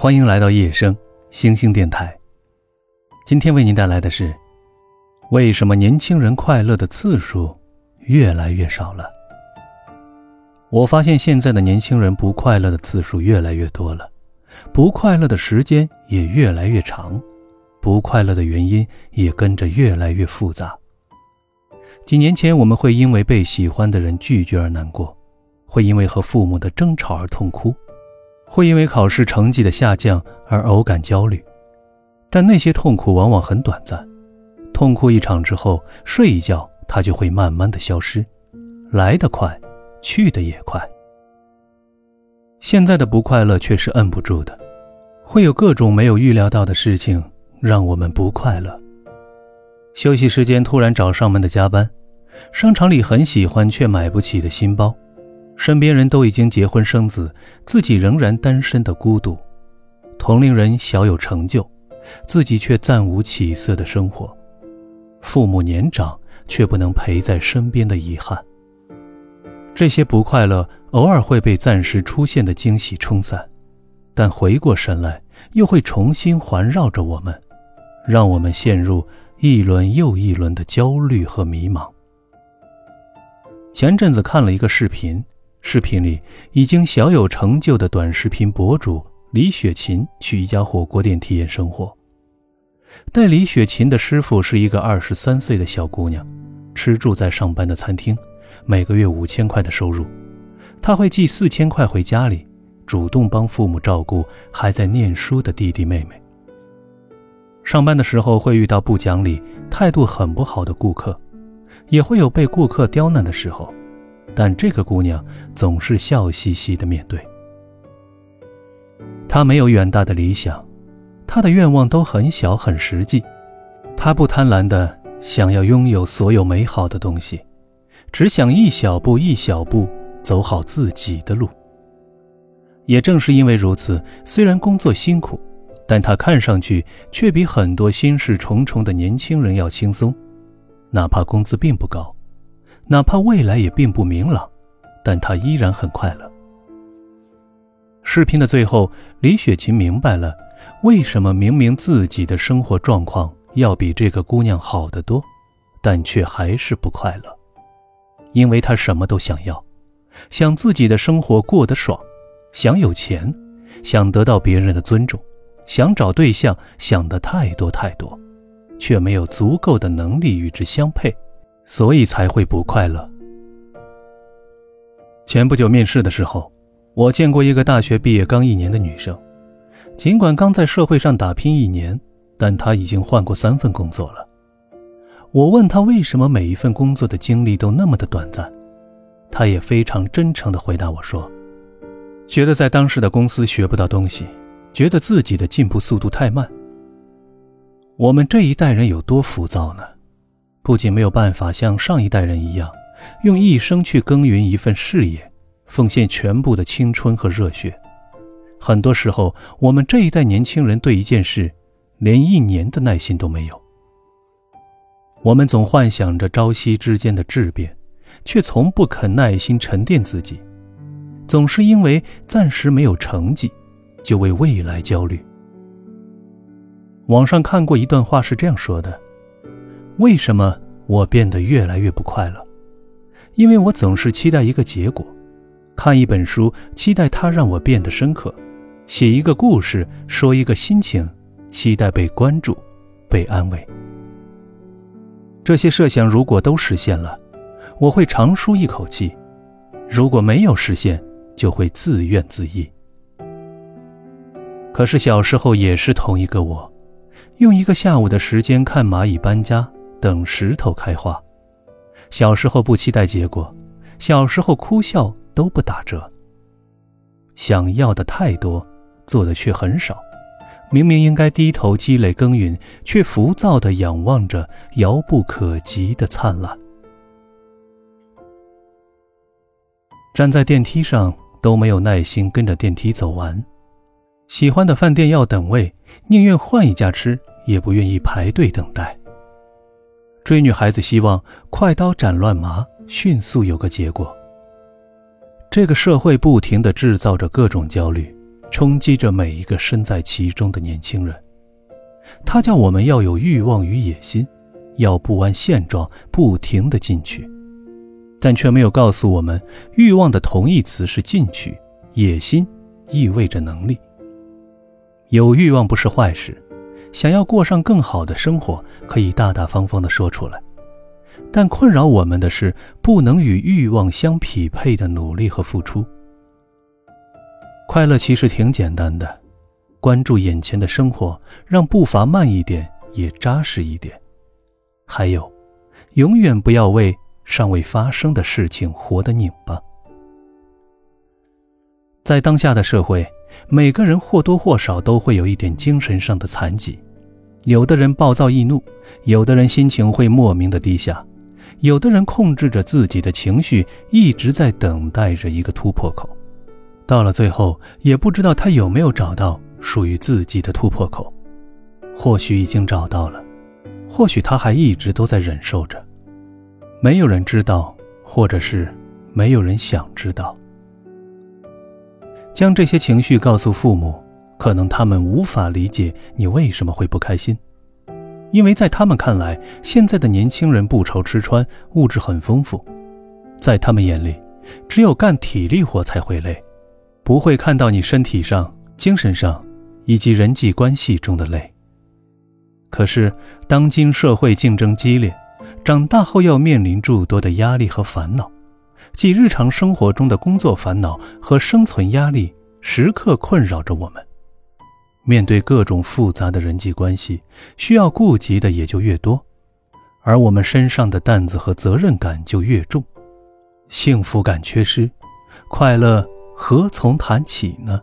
欢迎来到夜声星星电台。今天为您带来的是：为什么年轻人快乐的次数越来越少了？我发现现在的年轻人不快乐的次数越来越多了，不快乐的时间也越来越长，不快乐的原因也跟着越来越复杂。几年前，我们会因为被喜欢的人拒绝而难过，会因为和父母的争吵而痛哭。会因为考试成绩的下降而偶感焦虑，但那些痛苦往往很短暂，痛哭一场之后，睡一觉它就会慢慢的消失，来得快，去的也快。现在的不快乐却是摁不住的，会有各种没有预料到的事情让我们不快乐。休息时间突然找上门的加班，商场里很喜欢却买不起的新包。身边人都已经结婚生子，自己仍然单身的孤独；同龄人小有成就，自己却暂无起色的生活；父母年长却不能陪在身边的遗憾。这些不快乐偶尔会被暂时出现的惊喜冲散，但回过神来又会重新环绕着我们，让我们陷入一轮又一轮的焦虑和迷茫。前阵子看了一个视频。视频里已经小有成就的短视频博主李雪琴去一家火锅店体验生活。带李雪琴的师傅是一个二十三岁的小姑娘，吃住在上班的餐厅，每个月五千块的收入。她会寄四千块回家里，主动帮父母照顾还在念书的弟弟妹妹。上班的时候会遇到不讲理、态度很不好的顾客，也会有被顾客刁难的时候。但这个姑娘总是笑嘻嘻的面对。她没有远大的理想，她的愿望都很小很实际。她不贪婪的想要拥有所有美好的东西，只想一小步一小步走好自己的路。也正是因为如此，虽然工作辛苦，但她看上去却比很多心事重重的年轻人要轻松，哪怕工资并不高。哪怕未来也并不明朗，但他依然很快乐。视频的最后，李雪琴明白了，为什么明明自己的生活状况要比这个姑娘好得多，但却还是不快乐。因为她什么都想要，想自己的生活过得爽，想有钱，想得到别人的尊重，想找对象，想的太多太多，却没有足够的能力与之相配。所以才会不快乐。前不久面试的时候，我见过一个大学毕业刚一年的女生，尽管刚在社会上打拼一年，但她已经换过三份工作了。我问她为什么每一份工作的经历都那么的短暂，她也非常真诚地回答我说：“觉得在当时的公司学不到东西，觉得自己的进步速度太慢。”我们这一代人有多浮躁呢？不仅没有办法像上一代人一样，用一生去耕耘一份事业，奉献全部的青春和热血，很多时候，我们这一代年轻人对一件事，连一年的耐心都没有。我们总幻想着朝夕之间的质变，却从不肯耐心沉淀自己，总是因为暂时没有成绩，就为未来焦虑。网上看过一段话，是这样说的。为什么我变得越来越不快乐？因为我总是期待一个结果，看一本书，期待它让我变得深刻；写一个故事，说一个心情，期待被关注、被安慰。这些设想如果都实现了，我会长舒一口气；如果没有实现，就会自怨自艾。可是小时候也是同一个我，用一个下午的时间看蚂蚁搬家。等石头开花。小时候不期待结果，小时候哭笑都不打折。想要的太多，做的却很少。明明应该低头积累耕耘，却浮躁地仰望着遥不可及的灿烂。站在电梯上都没有耐心跟着电梯走完。喜欢的饭店要等位，宁愿换一家吃，也不愿意排队等待。追女孩子希望快刀斩乱麻，迅速有个结果。这个社会不停地制造着各种焦虑，冲击着每一个身在其中的年轻人。它叫我们要有欲望与野心，要不安现状，不停地进取，但却没有告诉我们，欲望的同义词是进取，野心意味着能力。有欲望不是坏事，想要过上更好的生活，可以大大方方地说出来。但困扰我们的是，不能与欲望相匹配的努力和付出。快乐其实挺简单的，关注眼前的生活，让步伐慢一点，也扎实一点。还有，永远不要为尚未发生的事情活得拧巴。在当下的社会，每个人或多或少都会有一点精神上的残疾。有的人暴躁易怒，有的人心情会莫名的低下。有的人控制着自己的情绪，一直在等待着一个突破口，到了最后也不知道他有没有找到属于自己的突破口。或许已经找到了，或许他还一直都在忍受着。没有人知道，或者是没有人想知道。将这些情绪告诉父母，可能他们无法理解你为什么会不开心。因为在他们看来，现在的年轻人不愁吃穿，物质很丰富，在他们眼里，只有干体力活才会累，不会看到你身体上、精神上以及人际关系中的累。可是，当今社会竞争激烈，长大后要面临诸多的压力和烦恼，即日常生活中的工作烦恼和生存压力，时刻困扰着我们。面对各种复杂的人际关系，需要顾及的也就越多，而我们身上的担子和责任感就越重，幸福感缺失，快乐何从谈起呢？